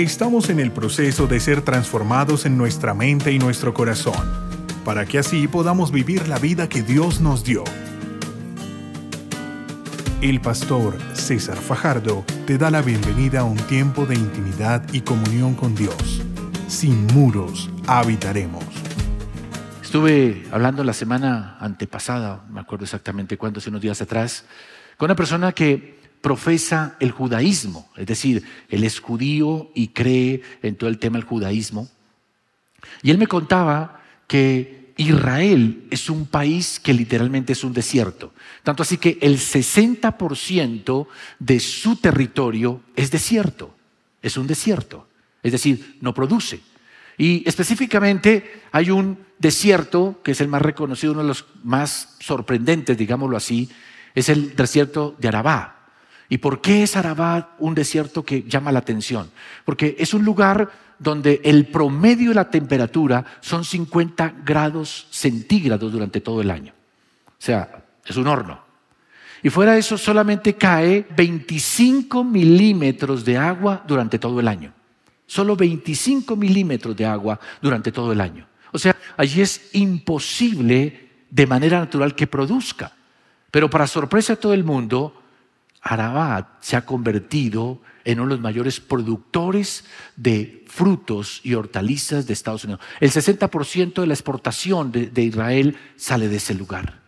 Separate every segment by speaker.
Speaker 1: Estamos en el proceso de ser transformados en nuestra mente y nuestro corazón, para que así podamos vivir la vida que Dios nos dio. El pastor César Fajardo te da la bienvenida a un tiempo de intimidad y comunión con Dios. Sin muros habitaremos.
Speaker 2: Estuve hablando la semana antepasada, me acuerdo exactamente cuándo, hace unos días atrás, con una persona que profesa el judaísmo, es decir, él es judío y cree en todo el tema del judaísmo. Y él me contaba que Israel es un país que literalmente es un desierto. Tanto así que el 60% de su territorio es desierto, es un desierto, es decir, no produce. Y específicamente hay un desierto que es el más reconocido, uno de los más sorprendentes, digámoslo así, es el desierto de Arabá. ¿Y por qué es Arabá un desierto que llama la atención? Porque es un lugar donde el promedio de la temperatura son 50 grados centígrados durante todo el año. O sea, es un horno. Y fuera de eso solamente cae 25 milímetros de agua durante todo el año. Solo 25 milímetros de agua durante todo el año. O sea, allí es imposible de manera natural que produzca. Pero para sorpresa de todo el mundo, Arabad se ha convertido en uno de los mayores productores de frutos y hortalizas de Estados Unidos. El 60% de la exportación de, Israel sale de ese lugar.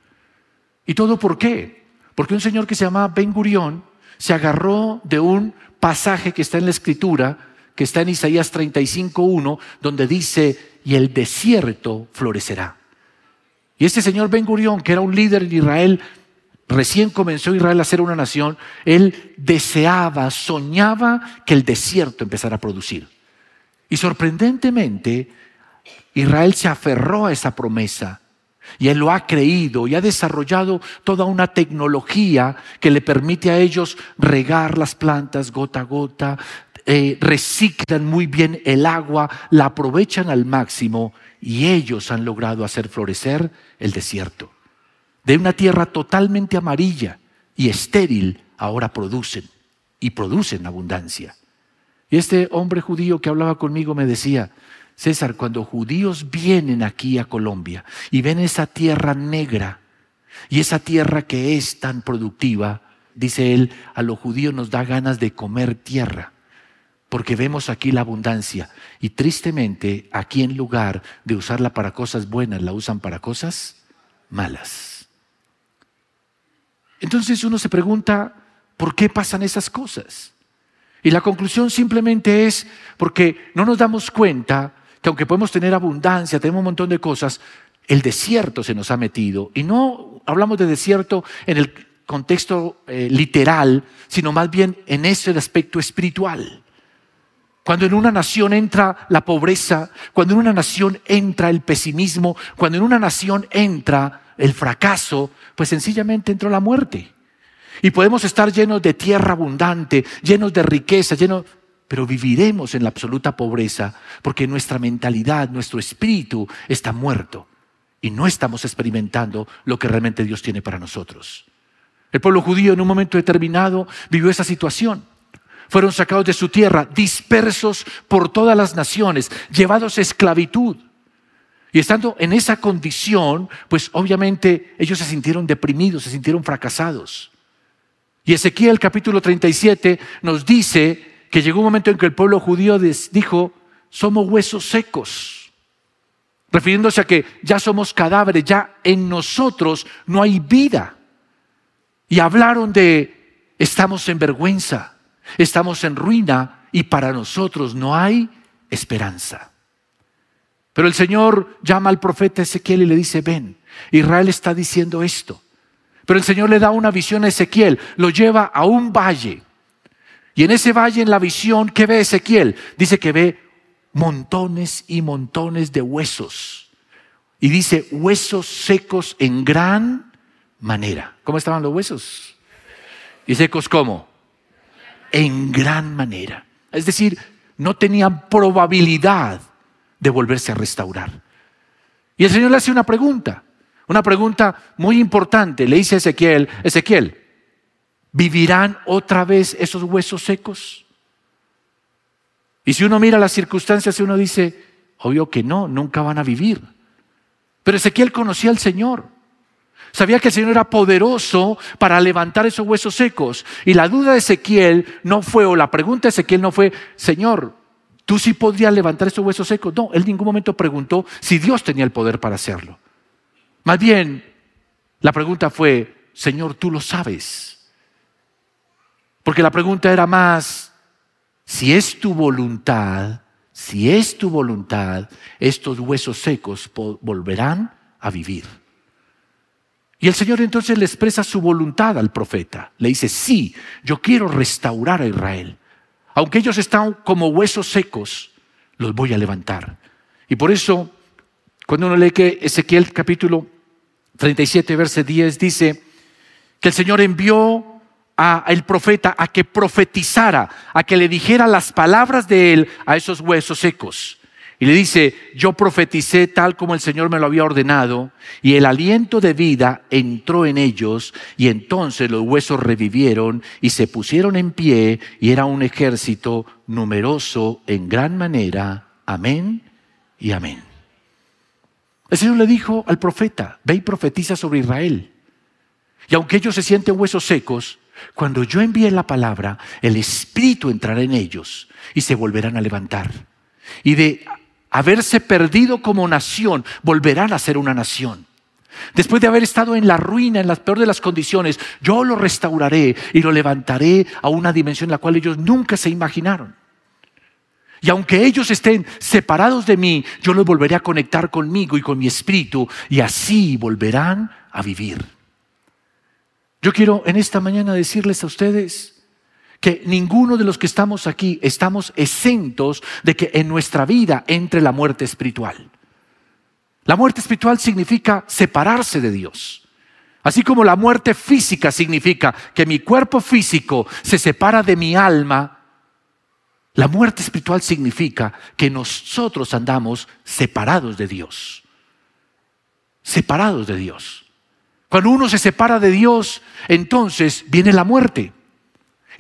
Speaker 2: ¿Y todo por qué? Porque un señor que se llama Ben Gurión se agarró de un pasaje que está en la escritura, que está en Isaías 35.1, donde dice, y el desierto florecerá. Y este señor Ben Gurión, que era un líder en Israel, recién comenzó Israel a ser una nación, él deseaba, soñaba que el desierto empezara a producir. Y sorprendentemente, Israel se aferró a esa promesa. Y él lo ha creído y ha desarrollado toda una tecnología que le permite a ellos regar las plantas gota a gota, eh, reciclan muy bien el agua, la aprovechan al máximo y ellos han logrado hacer florecer el desierto de una tierra totalmente amarilla y estéril, ahora producen y producen abundancia. Y este hombre judío que hablaba conmigo me decía, César, cuando judíos vienen aquí a Colombia y ven esa tierra negra y esa tierra que es tan productiva, dice él, a los judíos nos da ganas de comer tierra, porque vemos aquí la abundancia. Y tristemente, aquí en lugar de usarla para cosas buenas, la usan para cosas malas. Entonces uno se pregunta, ¿por qué pasan esas cosas? Y la conclusión simplemente es porque no nos damos cuenta que aunque podemos tener abundancia, tenemos un montón de cosas, el desierto se nos ha metido. Y no hablamos de desierto en el contexto eh, literal, sino más bien en ese aspecto espiritual. Cuando en una nación entra la pobreza, cuando en una nación entra el pesimismo, cuando en una nación entra el fracaso, pues sencillamente entró la muerte. Y podemos estar llenos de tierra abundante, llenos de riqueza, llenos, pero viviremos en la absoluta pobreza porque nuestra mentalidad, nuestro espíritu está muerto y no estamos experimentando lo que realmente Dios tiene para nosotros. El pueblo judío en un momento determinado vivió esa situación. Fueron sacados de su tierra, dispersos por todas las naciones, llevados a esclavitud. Y estando en esa condición, pues obviamente ellos se sintieron deprimidos, se sintieron fracasados. Y Ezequiel capítulo 37 nos dice que llegó un momento en que el pueblo judío dijo, somos huesos secos, refiriéndose a que ya somos cadáveres, ya en nosotros no hay vida. Y hablaron de, estamos en vergüenza, estamos en ruina y para nosotros no hay esperanza. Pero el Señor llama al profeta Ezequiel y le dice, ven, Israel está diciendo esto. Pero el Señor le da una visión a Ezequiel, lo lleva a un valle. Y en ese valle, en la visión, ¿qué ve Ezequiel? Dice que ve montones y montones de huesos. Y dice, huesos secos en gran manera. ¿Cómo estaban los huesos? ¿Y secos cómo? En gran manera. Es decir, no tenían probabilidad de volverse a restaurar. Y el Señor le hace una pregunta, una pregunta muy importante. Le dice a Ezequiel, Ezequiel, ¿vivirán otra vez esos huesos secos? Y si uno mira las circunstancias, uno dice, obvio que no, nunca van a vivir. Pero Ezequiel conocía al Señor. Sabía que el Señor era poderoso para levantar esos huesos secos. Y la duda de Ezequiel no fue, o la pregunta de Ezequiel no fue, Señor, ¿tú sí podrías levantar esos huesos secos? No, él en ningún momento preguntó si Dios tenía el poder para hacerlo. Más bien, la pregunta fue, Señor, tú lo sabes. Porque la pregunta era más, si es tu voluntad, si es tu voluntad, estos huesos secos volverán a vivir. Y el Señor entonces le expresa su voluntad al profeta. Le dice, sí, yo quiero restaurar a Israel. Aunque ellos están como huesos secos, los voy a levantar. Y por eso, cuando uno lee que Ezequiel capítulo 37, verso 10, dice que el Señor envió al profeta a que profetizara, a que le dijera las palabras de él a esos huesos secos. Y le dice, yo profeticé tal como el Señor me lo había ordenado, y el aliento de vida entró en ellos, y entonces los huesos revivieron y se pusieron en pie, y era un ejército numeroso en gran manera. Amén y amén. El Señor le dijo al profeta, ve y profetiza sobre Israel. Y aunque ellos se sienten huesos secos, cuando yo envíe la palabra, el Espíritu entrará en ellos y se volverán a levantar. Y de haberse perdido como nación, volverán a ser una nación. Después de haber estado en la ruina, en las peor de las condiciones, yo lo restauraré y lo levantaré a una dimensión en la cual ellos nunca se imaginaron. Y aunque ellos estén separados de mí, yo los volveré a conectar conmigo y con mi espíritu y así volverán a vivir. Yo quiero en esta mañana decirles a ustedes que ninguno de los que estamos aquí estamos exentos de que en nuestra vida entre la muerte espiritual. La muerte espiritual significa separarse de Dios. Así como la muerte física significa que mi cuerpo físico se separa de mi alma, la muerte espiritual significa que nosotros andamos separados de Dios. Separados de Dios. Cuando uno se separa de Dios, entonces viene la muerte.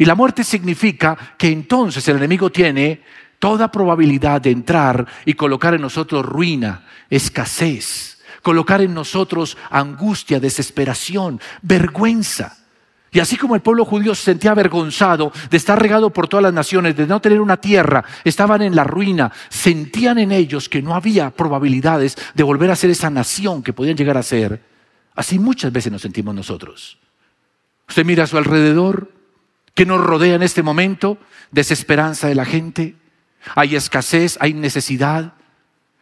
Speaker 2: Y la muerte significa que entonces el enemigo tiene toda probabilidad de entrar y colocar en nosotros ruina, escasez, colocar en nosotros angustia, desesperación, vergüenza. Y así como el pueblo judío se sentía avergonzado de estar regado por todas las naciones, de no tener una tierra, estaban en la ruina, sentían en ellos que no había probabilidades de volver a ser esa nación que podían llegar a ser. Así muchas veces nos sentimos nosotros. Usted mira a su alrededor, que nos rodea en este momento, desesperanza de la gente, hay escasez, hay necesidad.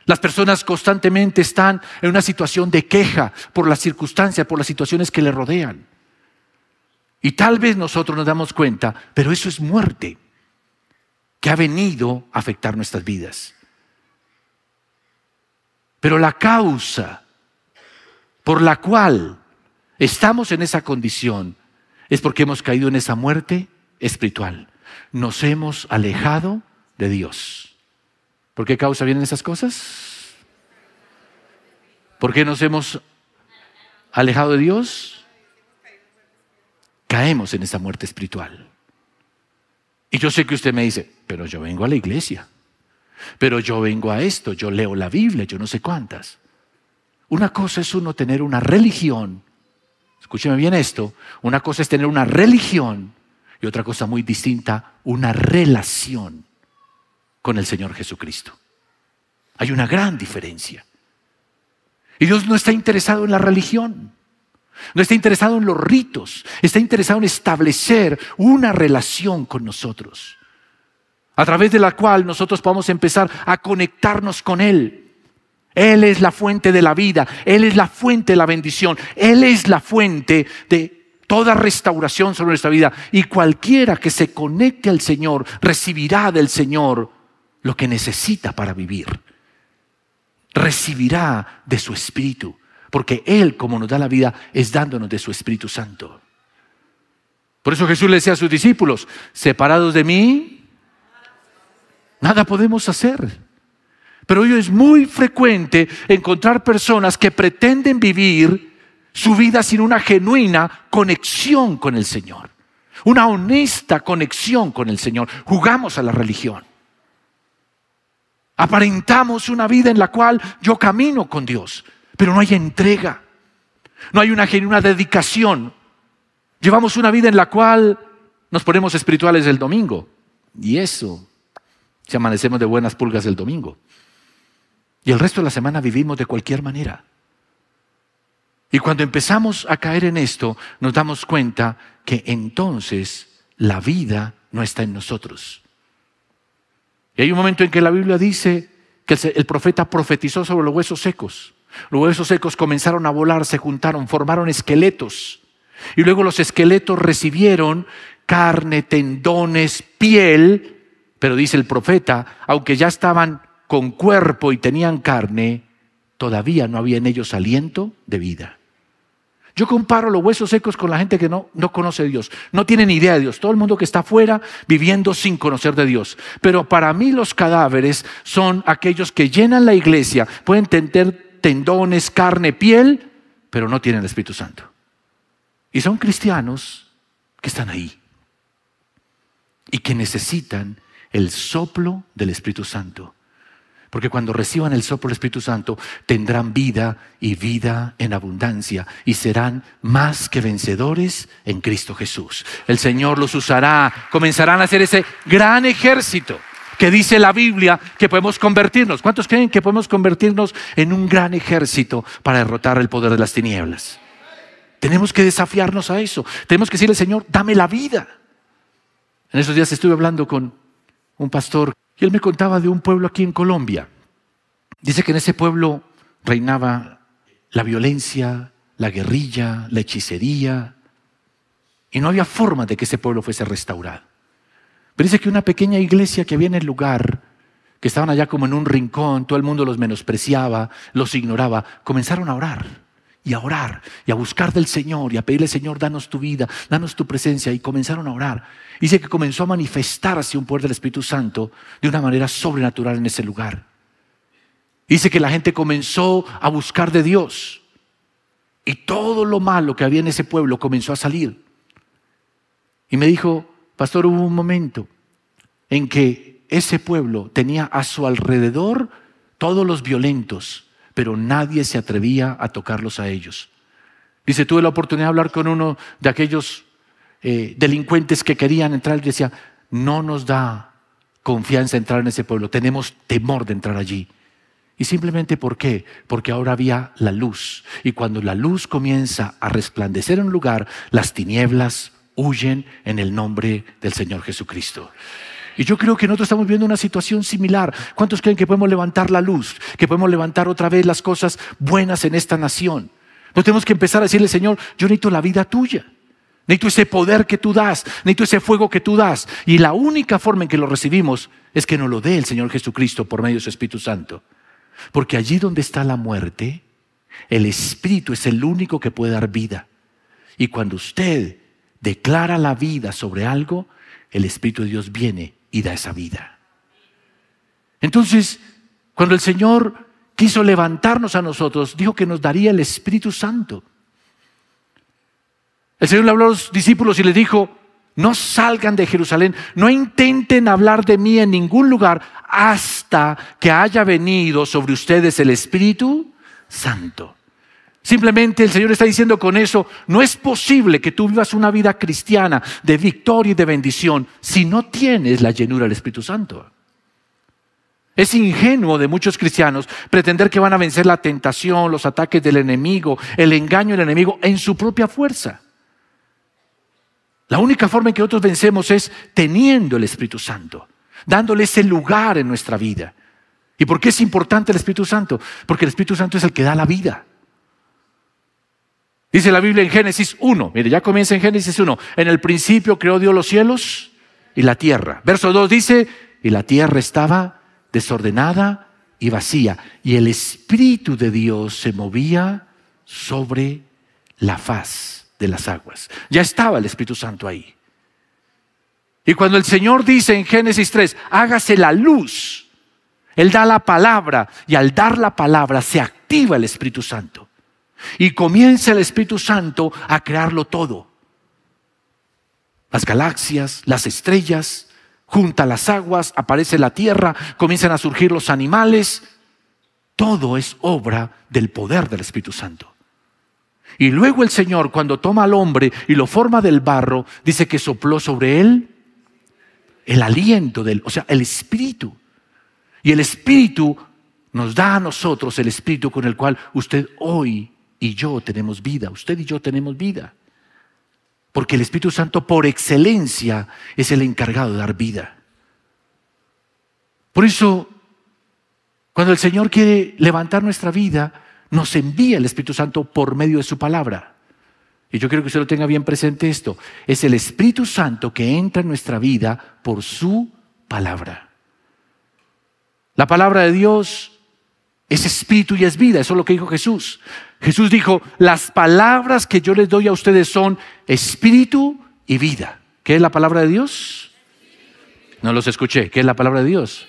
Speaker 2: Las personas constantemente están en una situación de queja por las circunstancias, por las situaciones que le rodean. Y tal vez nosotros nos damos cuenta, pero eso es muerte que ha venido a afectar nuestras vidas. Pero la causa por la cual estamos en esa condición es porque hemos caído en esa muerte espiritual. Nos hemos alejado de Dios. ¿Por qué causa vienen esas cosas? ¿Por qué nos hemos alejado de Dios? Caemos en esa muerte espiritual. Y yo sé que usted me dice, pero yo vengo a la iglesia, pero yo vengo a esto, yo leo la Biblia, yo no sé cuántas. Una cosa es uno tener una religión, escúcheme bien esto, una cosa es tener una religión y otra cosa muy distinta, una relación con el Señor Jesucristo. Hay una gran diferencia. Y Dios no está interesado en la religión, no está interesado en los ritos, está interesado en establecer una relación con nosotros, a través de la cual nosotros podamos empezar a conectarnos con Él él es la fuente de la vida, Él es la fuente de la bendición, Él es la fuente de toda restauración sobre nuestra vida. Y cualquiera que se conecte al Señor recibirá del Señor lo que necesita para vivir. Recibirá de su Espíritu, porque Él, como nos da la vida, es dándonos de su Espíritu Santo. Por eso Jesús le decía a sus discípulos, separados de mí, nada podemos hacer. Pero hoy es muy frecuente encontrar personas que pretenden vivir su vida sin una genuina conexión con el Señor, una honesta conexión con el Señor. Jugamos a la religión. Aparentamos una vida en la cual yo camino con Dios, pero no hay entrega, no hay una genuina dedicación. Llevamos una vida en la cual nos ponemos espirituales el domingo y eso, si amanecemos de buenas pulgas el domingo. Y el resto de la semana vivimos de cualquier manera. Y cuando empezamos a caer en esto, nos damos cuenta que entonces la vida no está en nosotros. Y hay un momento en que la Biblia dice que el profeta profetizó sobre los huesos secos. Los huesos secos comenzaron a volar, se juntaron, formaron esqueletos. Y luego los esqueletos recibieron carne, tendones, piel. Pero dice el profeta, aunque ya estaban con cuerpo y tenían carne, todavía no había en ellos aliento de vida. Yo comparo los huesos secos con la gente que no, no conoce a Dios, no tiene ni idea de Dios, todo el mundo que está afuera viviendo sin conocer de Dios. Pero para mí los cadáveres son aquellos que llenan la iglesia, pueden tener tendones, carne, piel, pero no tienen el Espíritu Santo. Y son cristianos que están ahí y que necesitan el soplo del Espíritu Santo. Porque cuando reciban el soplo del Espíritu Santo tendrán vida y vida en abundancia y serán más que vencedores en Cristo Jesús. El Señor los usará, comenzarán a hacer ese gran ejército que dice la Biblia que podemos convertirnos. ¿Cuántos creen que podemos convertirnos en un gran ejército para derrotar el poder de las tinieblas? Tenemos que desafiarnos a eso. Tenemos que decirle, Señor, dame la vida. En esos días estuve hablando con un pastor y él me contaba de un pueblo aquí en Colombia. Dice que en ese pueblo reinaba la violencia, la guerrilla, la hechicería, y no había forma de que ese pueblo fuese restaurado. Pero dice que una pequeña iglesia que había en el lugar, que estaban allá como en un rincón, todo el mundo los menospreciaba, los ignoraba, comenzaron a orar y a orar y a buscar del Señor y a pedirle, Señor, danos tu vida, danos tu presencia, y comenzaron a orar. Dice que comenzó a manifestarse un poder del Espíritu Santo de una manera sobrenatural en ese lugar. Dice que la gente comenzó a buscar de Dios y todo lo malo que había en ese pueblo comenzó a salir. Y me dijo, pastor, hubo un momento en que ese pueblo tenía a su alrededor todos los violentos, pero nadie se atrevía a tocarlos a ellos. Dice, tuve la oportunidad de hablar con uno de aquellos eh, delincuentes que querían entrar y decía, no nos da confianza entrar en ese pueblo, tenemos temor de entrar allí. Y simplemente ¿por qué? Porque ahora había la luz. Y cuando la luz comienza a resplandecer en un lugar, las tinieblas huyen en el nombre del Señor Jesucristo. Y yo creo que nosotros estamos viendo una situación similar. ¿Cuántos creen que podemos levantar la luz? Que podemos levantar otra vez las cosas buenas en esta nación. No tenemos que empezar a decirle, Señor, yo necesito la vida tuya. Necesito ese poder que tú das, necesito ese fuego que tú das. Y la única forma en que lo recibimos es que nos lo dé el Señor Jesucristo por medio de su Espíritu Santo. Porque allí donde está la muerte, el Espíritu es el único que puede dar vida. Y cuando usted declara la vida sobre algo, el Espíritu de Dios viene y da esa vida. Entonces, cuando el Señor quiso levantarnos a nosotros, dijo que nos daría el Espíritu Santo. El Señor le habló a los discípulos y les dijo, no salgan de Jerusalén, no intenten hablar de mí en ningún lugar hasta que haya venido sobre ustedes el Espíritu Santo. Simplemente el Señor está diciendo con eso, no es posible que tú vivas una vida cristiana de victoria y de bendición si no tienes la llenura del Espíritu Santo. Es ingenuo de muchos cristianos pretender que van a vencer la tentación, los ataques del enemigo, el engaño del enemigo en su propia fuerza. La única forma en que nosotros vencemos es teniendo el Espíritu Santo, dándole ese lugar en nuestra vida. ¿Y por qué es importante el Espíritu Santo? Porque el Espíritu Santo es el que da la vida. Dice la Biblia en Génesis 1, mire, ya comienza en Génesis 1, en el principio creó Dios los cielos y la tierra. Verso 2 dice, y la tierra estaba desordenada y vacía, y el Espíritu de Dios se movía sobre la faz de las aguas. Ya estaba el Espíritu Santo ahí. Y cuando el Señor dice en Génesis 3, hágase la luz, Él da la palabra y al dar la palabra se activa el Espíritu Santo. Y comienza el Espíritu Santo a crearlo todo. Las galaxias, las estrellas. junta las aguas, aparece la tierra, comienzan a surgir los animales. Todo es obra del poder del Espíritu Santo. Y luego el Señor, cuando toma al hombre y lo forma del barro, dice que sopló sobre él el aliento del, o sea, el Espíritu. Y el Espíritu nos da a nosotros el Espíritu con el cual usted hoy y yo tenemos vida, usted y yo tenemos vida. Porque el Espíritu Santo por excelencia es el encargado de dar vida. Por eso, cuando el Señor quiere levantar nuestra vida, nos envía el Espíritu Santo por medio de su palabra. Y yo quiero que usted lo tenga bien presente esto. Es el Espíritu Santo que entra en nuestra vida por su palabra. La palabra de Dios es espíritu y es vida. Eso es lo que dijo Jesús. Jesús dijo, las palabras que yo les doy a ustedes son espíritu y vida. ¿Qué es la palabra de Dios? No los escuché. ¿Qué es la palabra de Dios?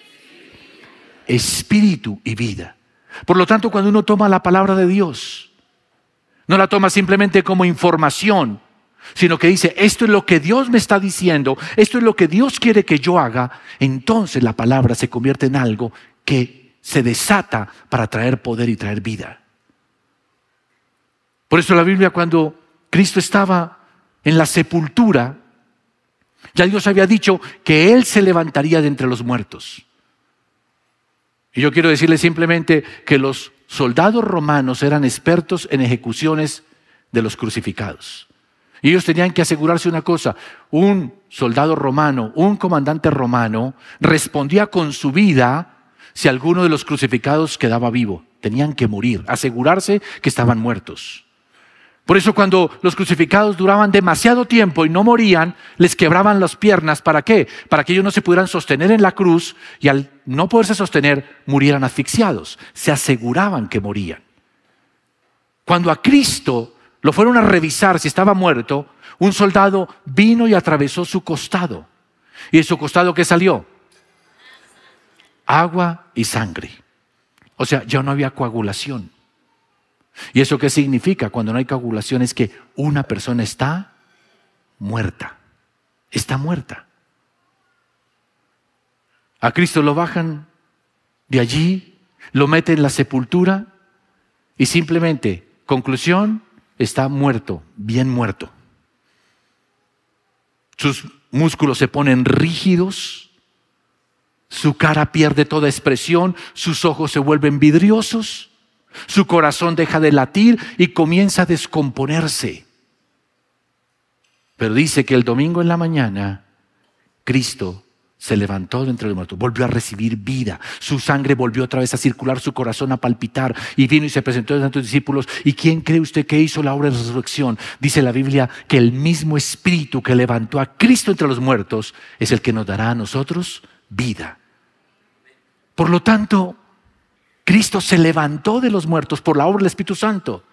Speaker 2: Espíritu y vida. Por lo tanto, cuando uno toma la palabra de Dios, no la toma simplemente como información, sino que dice, esto es lo que Dios me está diciendo, esto es lo que Dios quiere que yo haga, entonces la palabra se convierte en algo que se desata para traer poder y traer vida. Por eso la Biblia cuando Cristo estaba en la sepultura, ya Dios había dicho que Él se levantaría de entre los muertos. Y yo quiero decirle simplemente que los soldados romanos eran expertos en ejecuciones de los crucificados. Y ellos tenían que asegurarse una cosa, un soldado romano, un comandante romano, respondía con su vida si alguno de los crucificados quedaba vivo. Tenían que morir, asegurarse que estaban muertos. Por eso cuando los crucificados duraban demasiado tiempo y no morían, les quebraban las piernas. ¿Para qué? Para que ellos no se pudieran sostener en la cruz y al no poderse sostener murieran asfixiados. Se aseguraban que morían. Cuando a Cristo lo fueron a revisar si estaba muerto, un soldado vino y atravesó su costado. ¿Y de su costado qué salió? Agua y sangre. O sea, ya no había coagulación. ¿Y eso qué significa? Cuando no hay coagulación es que una persona está muerta. Está muerta. A Cristo lo bajan de allí, lo meten en la sepultura y simplemente, conclusión, está muerto, bien muerto. Sus músculos se ponen rígidos, su cara pierde toda expresión, sus ojos se vuelven vidriosos su corazón deja de latir y comienza a descomponerse. Pero dice que el domingo en la mañana, Cristo se levantó de entre los muertos, volvió a recibir vida, su sangre volvió otra vez a circular, su corazón a palpitar y vino y se presentó a sus discípulos. ¿Y quién cree usted que hizo la obra de resurrección? Dice la Biblia que el mismo Espíritu que levantó a Cristo entre los muertos es el que nos dará a nosotros vida. Por lo tanto, Cristo se levantó de los muertos por la obra del Espíritu Santo.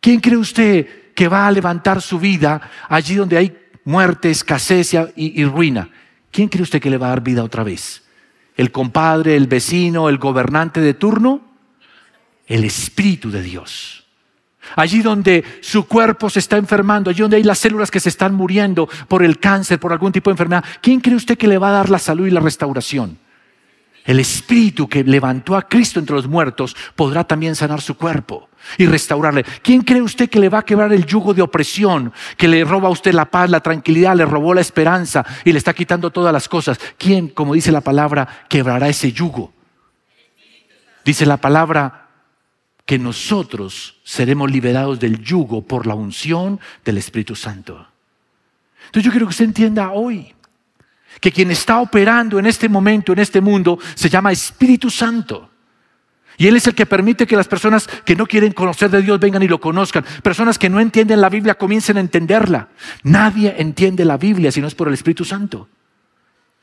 Speaker 2: ¿Quién cree usted que va a levantar su vida allí donde hay muerte, escasez y, ruina? ¿Quién cree usted que le va a dar vida otra vez? ¿El compadre, el vecino, el gobernante de turno? El Espíritu de Dios. Allí donde su cuerpo se está enfermando, allí donde hay las células que se están muriendo por el cáncer, por algún tipo de enfermedad, ¿quién cree usted que le va a dar la salud y la restauración? El Espíritu que levantó a Cristo entre los muertos podrá también sanar su cuerpo y restaurarle. ¿Quién cree usted que le va a quebrar el yugo de opresión, que le roba a usted la paz, la tranquilidad, le robó la esperanza y le está quitando todas las cosas? ¿Quién, como dice la palabra, quebrará ese yugo? Dice la palabra que nosotros seremos liberados del yugo por la unción del Espíritu Santo. Entonces yo quiero que usted entienda hoy que quien está operando en este momento, en este mundo, se llama Espíritu Santo. Y Él es el que permite que las personas que no quieren conocer de Dios vengan y lo conozcan. Personas que no entienden la Biblia comiencen a entenderla. Nadie entiende la Biblia si no es por el Espíritu Santo.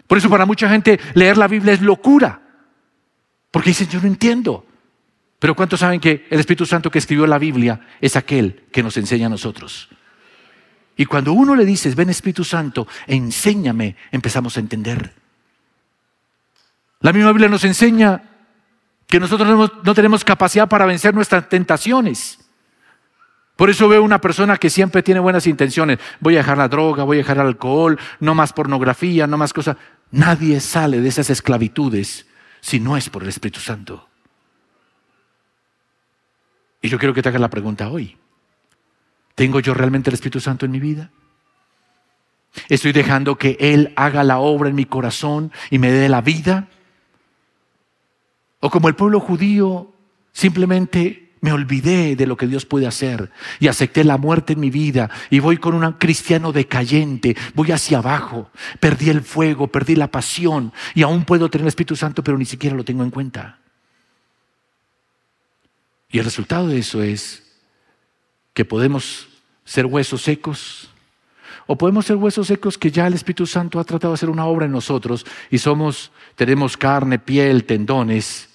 Speaker 2: Por eso para mucha gente leer la Biblia es locura. Porque dicen, yo no entiendo. Pero ¿cuántos saben que el Espíritu Santo que escribió la Biblia es aquel que nos enseña a nosotros? Y cuando uno le dices, ven Espíritu Santo, enséñame, empezamos a entender. La misma Biblia nos enseña que nosotros no tenemos capacidad para vencer nuestras tentaciones. Por eso veo una persona que siempre tiene buenas intenciones. Voy a dejar la droga, voy a dejar el alcohol, no más pornografía, no más cosas. Nadie sale de esas esclavitudes si no es por el Espíritu Santo. Y yo quiero que te hagas la pregunta hoy. ¿Tengo yo realmente el Espíritu Santo en mi vida? ¿Estoy dejando que Él haga la obra en mi corazón y me dé la vida? ¿O como el pueblo judío, simplemente me olvidé de lo que Dios puede hacer y acepté la muerte en mi vida y voy con un cristiano decayente, voy hacia abajo, perdí el fuego, perdí la pasión y aún puedo tener el Espíritu Santo, pero ni siquiera lo tengo en cuenta? Y el resultado de eso es que podemos ser huesos secos o podemos ser huesos secos que ya el Espíritu Santo ha tratado de hacer una obra en nosotros y somos, tenemos carne, piel, tendones,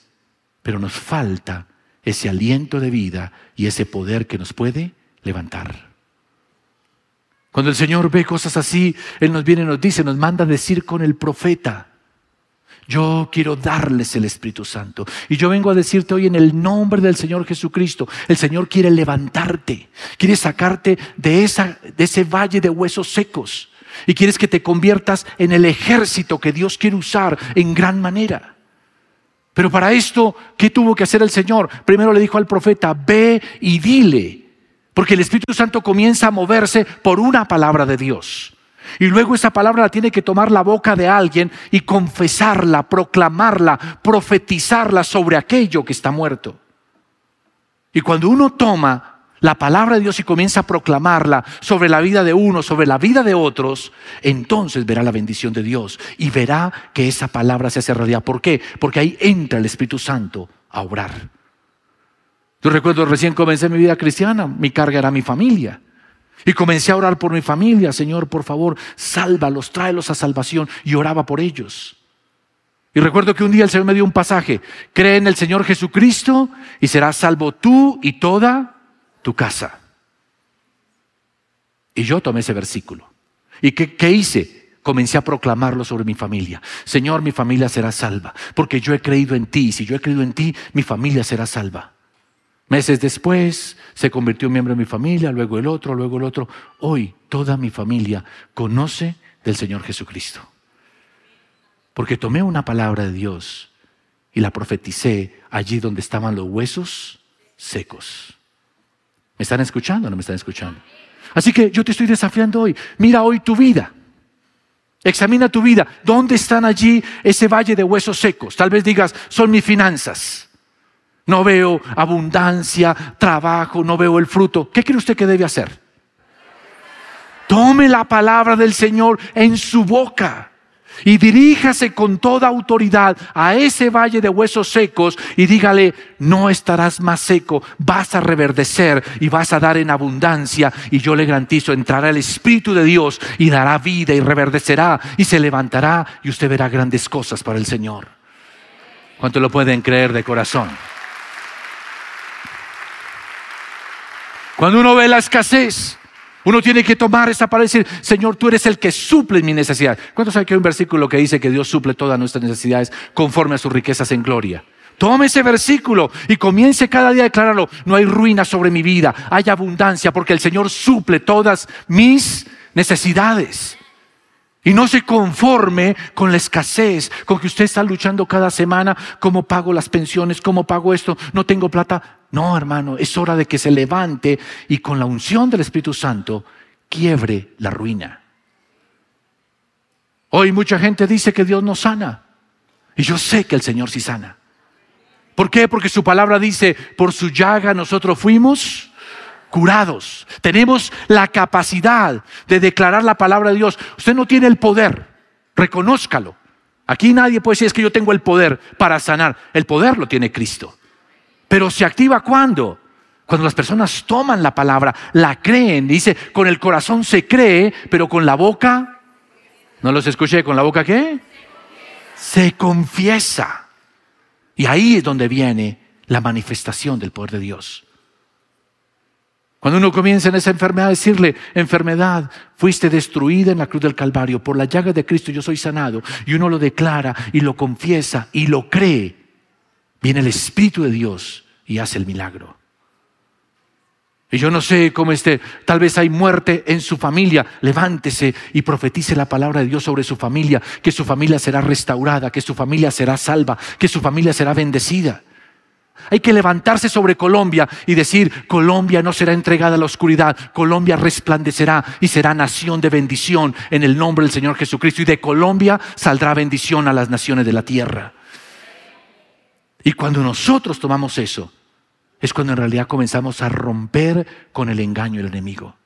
Speaker 2: pero nos falta ese aliento de vida y ese poder que nos puede levantar. Cuando el Señor ve cosas así, Él nos viene y nos dice, nos manda a decir con el profeta, yo quiero darles el Espíritu Santo. Y yo vengo a decirte hoy en el nombre del Señor Jesucristo, el Señor quiere levantarte, quiere sacarte de, esa, de ese valle de huesos secos y quieres que te conviertas en el ejército que Dios quiere usar en gran manera. Pero para esto, ¿qué tuvo que hacer el Señor? Primero le dijo al profeta, ve y dile, porque el Espíritu Santo comienza a moverse por una palabra de Dios. Y luego esa palabra la tiene que tomar la boca de alguien y confesarla, proclamarla, profetizarla sobre aquello que está muerto. Y cuando uno toma la palabra de Dios y comienza a proclamarla sobre la vida de uno, sobre la vida de otros, entonces verá la bendición de Dios y verá que esa palabra se hace realidad. ¿Por qué? Porque ahí entra el Espíritu Santo a obrar. Yo recuerdo recién comencé mi vida cristiana, mi carga era mi familia. Y comencé a orar por mi familia, Señor, por favor, sálvalos, tráelos a salvación. Y oraba por ellos. Y recuerdo que un día el Señor me dio un pasaje, cree en el Señor Jesucristo y serás salvo tú y toda tu casa. Y yo tomé ese versículo. ¿Y qué, qué hice? Comencé a proclamarlo sobre mi familia. Señor, mi familia será salva, porque yo he creído en ti. Y si yo he creído en ti, mi familia será salva. Meses después se convirtió en miembro de mi familia, luego el otro, luego el otro. Hoy toda mi familia conoce del Señor Jesucristo. Porque tomé una palabra de Dios y la profeticé allí donde estaban los huesos secos. ¿Me están escuchando o no me están escuchando? Así que yo te estoy desafiando hoy. Mira hoy tu vida. Examina tu vida. ¿Dónde están allí ese valle de huesos secos? Tal vez digas, son mis finanzas. No veo abundancia, trabajo, no veo el fruto. ¿Qué cree usted que debe hacer? Tome la palabra del Señor en su boca y diríjase con toda autoridad a ese valle de huesos secos y dígale, no estarás más seco, vas a reverdecer y vas a dar en abundancia y yo le garantizo, entrará el Espíritu de Dios y dará vida y reverdecerá y se levantará y usted verá grandes cosas para el Señor. ¿Cuánto lo pueden creer de corazón? Cuando uno ve la escasez, uno tiene que tomar esa palabra y decir, Señor, tú eres el que suple mi necesidad. ¿Cuántos saben que hay un versículo que dice que Dios suple todas nuestras necesidades conforme a sus riquezas en gloria? Tome ese versículo y comience cada día a declararlo. No hay ruina sobre mi vida, hay abundancia porque el Señor suple todas mis necesidades. Y no se conforme con la escasez, con que usted está luchando cada semana, cómo pago las pensiones, cómo pago esto, no tengo plata. No, hermano, es hora de que se levante y con la unción del Espíritu Santo quiebre la ruina. Hoy mucha gente dice que Dios no sana. Y yo sé que el Señor sí sana. ¿Por qué? Porque su palabra dice, por su llaga nosotros fuimos curados. Tenemos la capacidad de declarar la palabra de Dios. Usted no tiene el poder, reconózcalo. Aquí nadie puede decir es que yo tengo el poder para sanar. El poder lo tiene Cristo. Pero se activa cuando? Cuando las personas toman la palabra, la creen, dice, con el corazón se cree, pero con la boca, no los escuché, con la boca qué? Se confiesa. Y ahí es donde viene la manifestación del poder de Dios. Cuando uno comienza en esa enfermedad a decirle, enfermedad, fuiste destruida en la cruz del Calvario, por la llaga de Cristo yo soy sanado, y uno lo declara y lo confiesa y lo cree, viene el Espíritu de Dios y hace el milagro. Y yo no sé cómo esté, tal vez hay muerte en su familia. Levántese y profetice la palabra de Dios sobre su familia, que su familia será restaurada, que su familia será salva, que su familia será bendecida. Hay que levantarse sobre Colombia y decir, Colombia no será entregada a la oscuridad, Colombia resplandecerá y será nación de bendición en el nombre del Señor Jesucristo. Y de Colombia saldrá bendición a las naciones de la tierra. Y cuando nosotros tomamos eso, es cuando en realidad comenzamos a romper con el engaño del enemigo.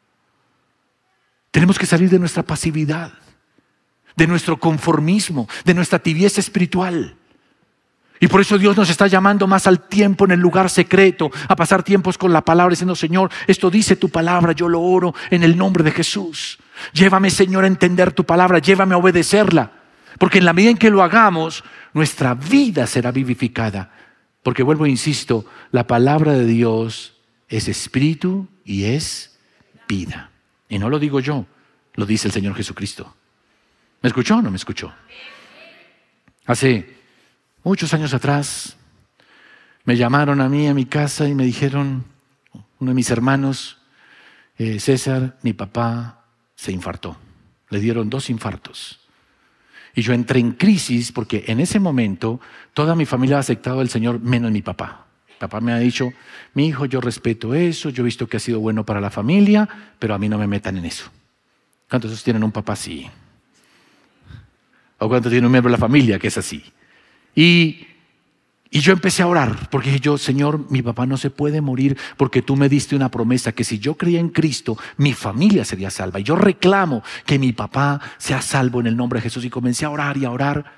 Speaker 2: Tenemos que salir de nuestra pasividad, de nuestro conformismo, de nuestra tibieza espiritual. Y por eso Dios nos está llamando más al tiempo en el lugar secreto, a pasar tiempos con la palabra, diciendo, Señor, esto dice tu palabra, yo lo oro en el nombre de Jesús. Llévame, Señor, a entender tu palabra, llévame a obedecerla. Porque en la medida en que lo hagamos, nuestra vida será vivificada. Porque vuelvo e insisto, la palabra de Dios es espíritu y es vida. Y no lo digo yo, lo dice el Señor Jesucristo. ¿Me escuchó o no me escuchó? Hace muchos años atrás me llamaron a mí a mi casa y me dijeron, uno de mis hermanos, eh, César, mi papá se infartó. Le dieron dos infartos. Y yo entré en crisis porque en ese momento toda mi familia ha aceptado al Señor menos mi papá. papá me ha dicho, mi hijo, yo respeto eso, yo he visto que ha sido bueno para la familia, pero a mí no me metan en eso. ¿Cuántos tienen un papá así? ¿O cuántos tienen un miembro de la familia que es así? Y yo empecé a orar, porque yo, Señor, mi papá no se puede morir porque tú me diste una promesa que si yo creía en Cristo, mi familia sería salva. Y yo reclamo que mi papá sea salvo en el nombre de Jesús. Y comencé a orar y a orar.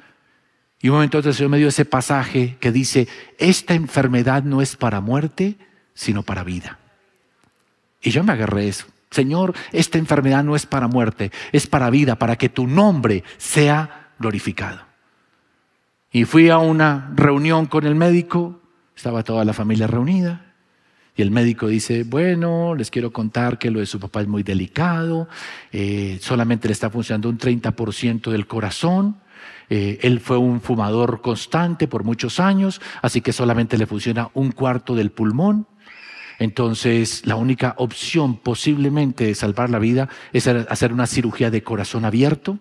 Speaker 2: Y un momento el Señor me dio ese pasaje que dice, esta enfermedad no es para muerte, sino para vida. Y yo me agarré eso. Señor, esta enfermedad no es para muerte, es para vida, para que tu nombre sea glorificado. Y fui a una reunión con el médico, estaba toda la familia reunida, y el médico dice, bueno, les quiero contar que lo de su papá es muy delicado, eh, solamente le está funcionando un 30% del corazón, eh, él fue un fumador constante por muchos años, así que solamente le funciona un cuarto del pulmón. Entonces, la única opción posiblemente de salvar la vida es hacer una cirugía de corazón abierto,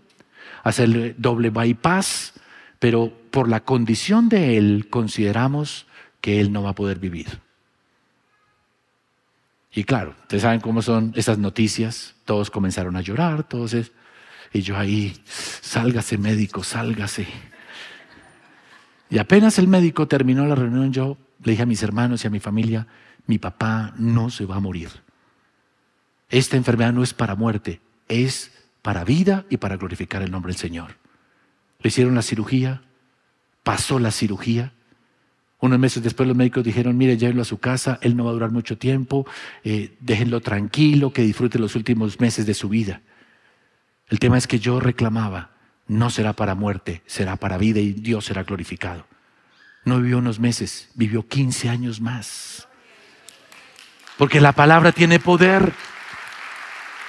Speaker 2: hacer doble bypass, pero por la condición de él consideramos que él no va a poder vivir. Y claro, ustedes saben cómo son esas noticias, todos comenzaron a llorar, todos y yo ahí, sálgase médico, sálgase. Y apenas el médico terminó la reunión, yo le dije a mis hermanos y a mi familia, mi papá no se va a morir. Esta enfermedad no es para muerte, es para vida y para glorificar el nombre del Señor. Le hicieron la cirugía, pasó la cirugía. Unos meses después los médicos dijeron, mire, llévenlo a su casa, él no va a durar mucho tiempo, eh, déjenlo tranquilo, que disfrute los últimos meses de su vida. El tema es que yo reclamaba, no será para muerte, será para vida y Dios será glorificado. No vivió unos meses, vivió 15 años más. Porque la palabra tiene poder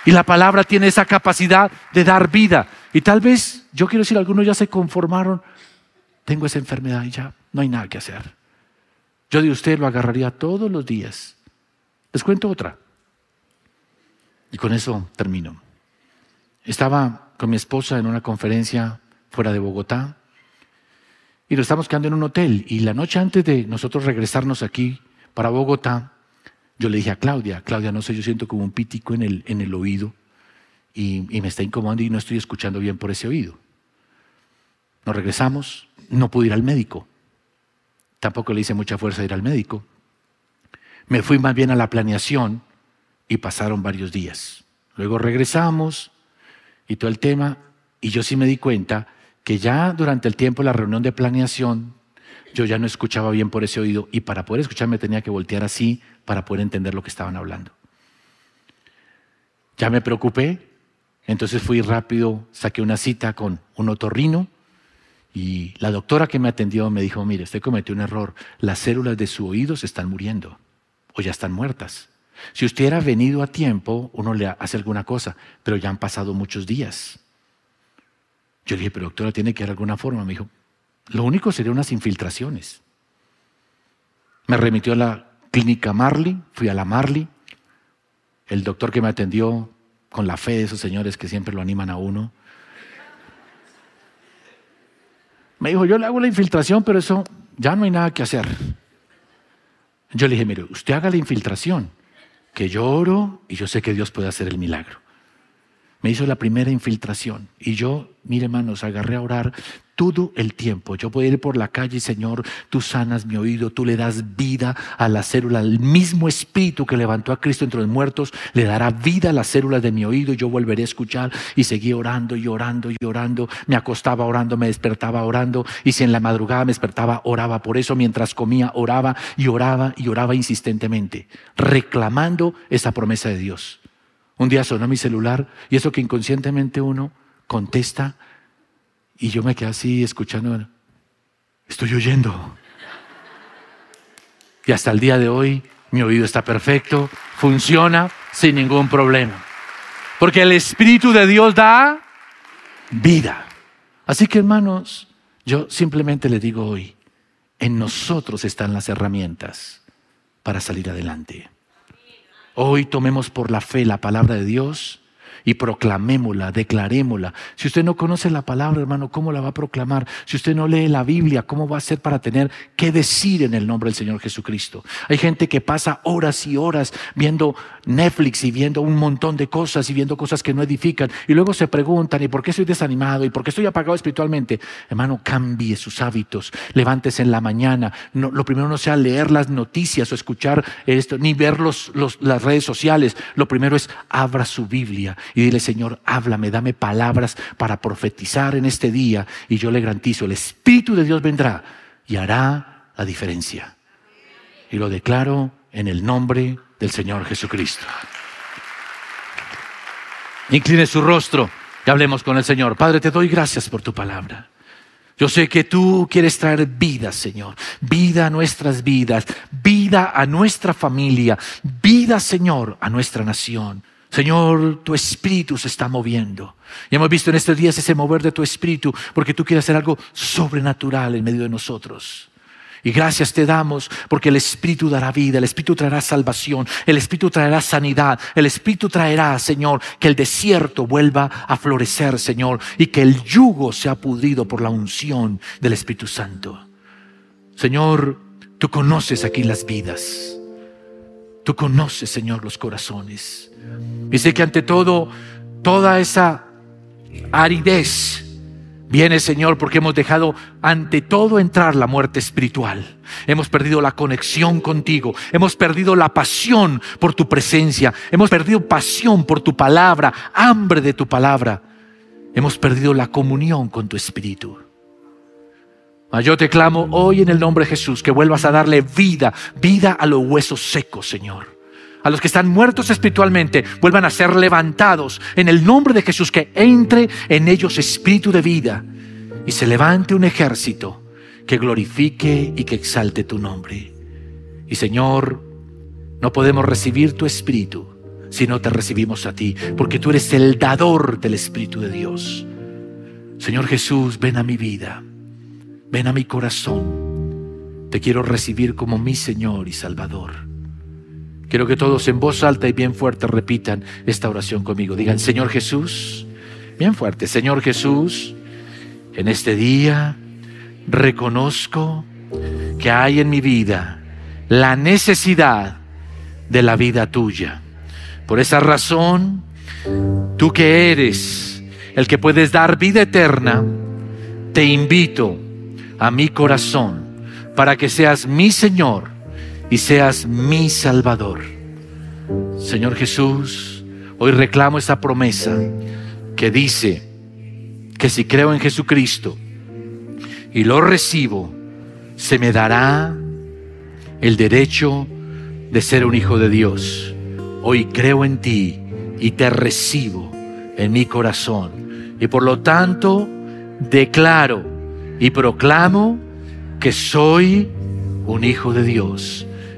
Speaker 2: y la palabra tiene esa capacidad de dar vida. Y tal vez, yo quiero decir, algunos ya se conformaron, tengo esa enfermedad y ya no hay nada que hacer. Yo de usted lo agarraría todos los días. Les cuento otra. Y con eso termino. Estaba con mi esposa en una conferencia fuera de Bogotá y nos estamos quedando en un hotel. Y la noche antes de nosotros regresarnos aquí para Bogotá, yo le dije a Claudia, Claudia, no sé, yo siento como un pítico en el, en el oído y, me está incomodando y no estoy escuchando bien por ese oído. Nos regresamos, no pude ir al médico. Tampoco le hice mucha fuerza ir al médico. Me fui más bien a la planeación y pasaron varios días. Luego regresamos y todo el tema, y yo sí me di cuenta que ya durante el tiempo de la reunión de planeación, yo ya no escuchaba bien por ese oído y para poder escuchar me tenía que voltear así para poder entender lo que estaban hablando. Ya me preocupé, entonces fui rápido, saqué una cita con un otorrino y la doctora que me atendió me dijo, mire, usted cometió un error, las células de su oído se están muriendo o ya están muertas. Si usted era venido a tiempo, uno le hace alguna cosa, pero ya han pasado muchos días. Yo le dije, pero doctora, tiene que haber alguna forma. Me dijo, lo único sería unas infiltraciones. Me remitió a la clínica Marley, fui a la Marley, el doctor que me atendió, con la fe de esos señores que siempre lo animan a uno, me dijo, yo le hago la infiltración, pero eso ya no hay nada que hacer. Yo le dije, mire, usted haga la infiltración, que yo oro y yo sé que Dios puede hacer el milagro. Me hizo la primera infiltración y yo, mire hermanos, agarré a orar todo el tiempo. Yo puedo ir por la calle, Señor, tú sanas mi oído, tú le das vida a la célula. El mismo espíritu que levantó a Cristo entre los muertos le dará vida a las células de mi oído. Yo volveré a escuchar y seguí orando y orando y orando. Me acostaba orando, me despertaba orando. Y si en la madrugada me despertaba, oraba. Por eso mientras comía, oraba y oraba y oraba insistentemente, reclamando esa promesa de Dios. Un día sonó mi celular y eso que inconscientemente uno contesta y yo me quedé así escuchando, estoy oyendo. Y hasta el día de hoy mi oído está perfecto, funciona sin ningún problema. Porque el Espíritu de Dios da vida. Así que hermanos, yo simplemente le digo hoy, en nosotros están las herramientas para salir adelante. Hoy tomemos por la fe la palabra de Dios y proclamémosla, declarémosla. Si usted no conoce la palabra, hermano, ¿cómo la va a proclamar? Si usted no lee la Biblia, ¿cómo va a hacer para tener que decir en el nombre del Señor Jesucristo? Hay gente que pasa horas y horas viendo Netflix y viendo un montón de cosas y viendo cosas que no edifican y luego se preguntan, ¿y por qué estoy desanimado? ¿Y por qué estoy apagado espiritualmente? Hermano, cambie sus hábitos, levántese en la mañana. lo primero no sea leer las noticias o escuchar esto, ni ver las redes sociales. Lo primero es abra su Biblia y dile, Señor, háblame, dame palabras para profetizar en este día y yo le garantizo, el Espíritu de Dios vendrá y hará la diferencia. Y lo declaro en el nombre del Señor Jesucristo. Incline su rostro y hablemos con el Señor. Padre, te doy gracias por tu palabra. Yo sé que tú quieres traer vida, Señor, vida a nuestras vidas, vida a nuestra familia, vida, Señor, a nuestra nación. Señor, tu espíritu se está moviendo. Y hemos visto en estos días ese mover de tu espíritu porque tú quieres hacer algo sobrenatural en medio de nosotros. Y gracias te damos porque el Espíritu dará vida, el Espíritu traerá salvación, el Espíritu traerá sanidad, el Espíritu traerá, Señor, que el desierto vuelva a florecer, Señor, y que el yugo sea pudrido por la unción del Espíritu Santo. Señor, tú conoces aquí las vidas. Tú conoces, Señor, los corazones. Sé que ante todo, toda esa aridez viene, Señor, porque hemos dejado ante todo entrar la muerte espiritual. Hemos perdido la conexión contigo. Hemos perdido la pasión por tu presencia. Hemos perdido pasión por tu palabra, hambre de tu palabra. Hemos perdido la comunión con tu espíritu. Yo te clamo hoy en el nombre de Jesús que vuelvas a darle vida, vida a los huesos secos, Señor. A los que están muertos espiritualmente, vuelvan a ser levantados en el nombre de Jesús, que entre en ellos espíritu de vida y se levante un ejército que glorifique y que exalte tu nombre. Y Señor, no podemos recibir tu espíritu si no te recibimos a ti, porque tú eres el dador del Espíritu de Dios. Señor Jesús, ven a mi vida ven a mi corazón, te quiero recibir como mi Señor y Salvador. Quiero que todos en voz alta y bien fuerte repitan esta oración conmigo. Digan, Señor Jesús, bien fuerte, Señor Jesús, en este día reconozco que hay en mi vida la necesidad de la vida tuya. Por esa razón, tú que eres el que puedes dar vida eterna, te invito a mi corazón para que seas mi Señor y seas mi Salvador. Señor Jesús, hoy reclamo esa promesa que dice que si creo en Jesucristo y lo recibo, se me dará el derecho de ser un hijo de Dios. Hoy creo en ti y te recibo en mi corazón. Y por lo tanto, declaro y proclamo que soy un hijo de Dios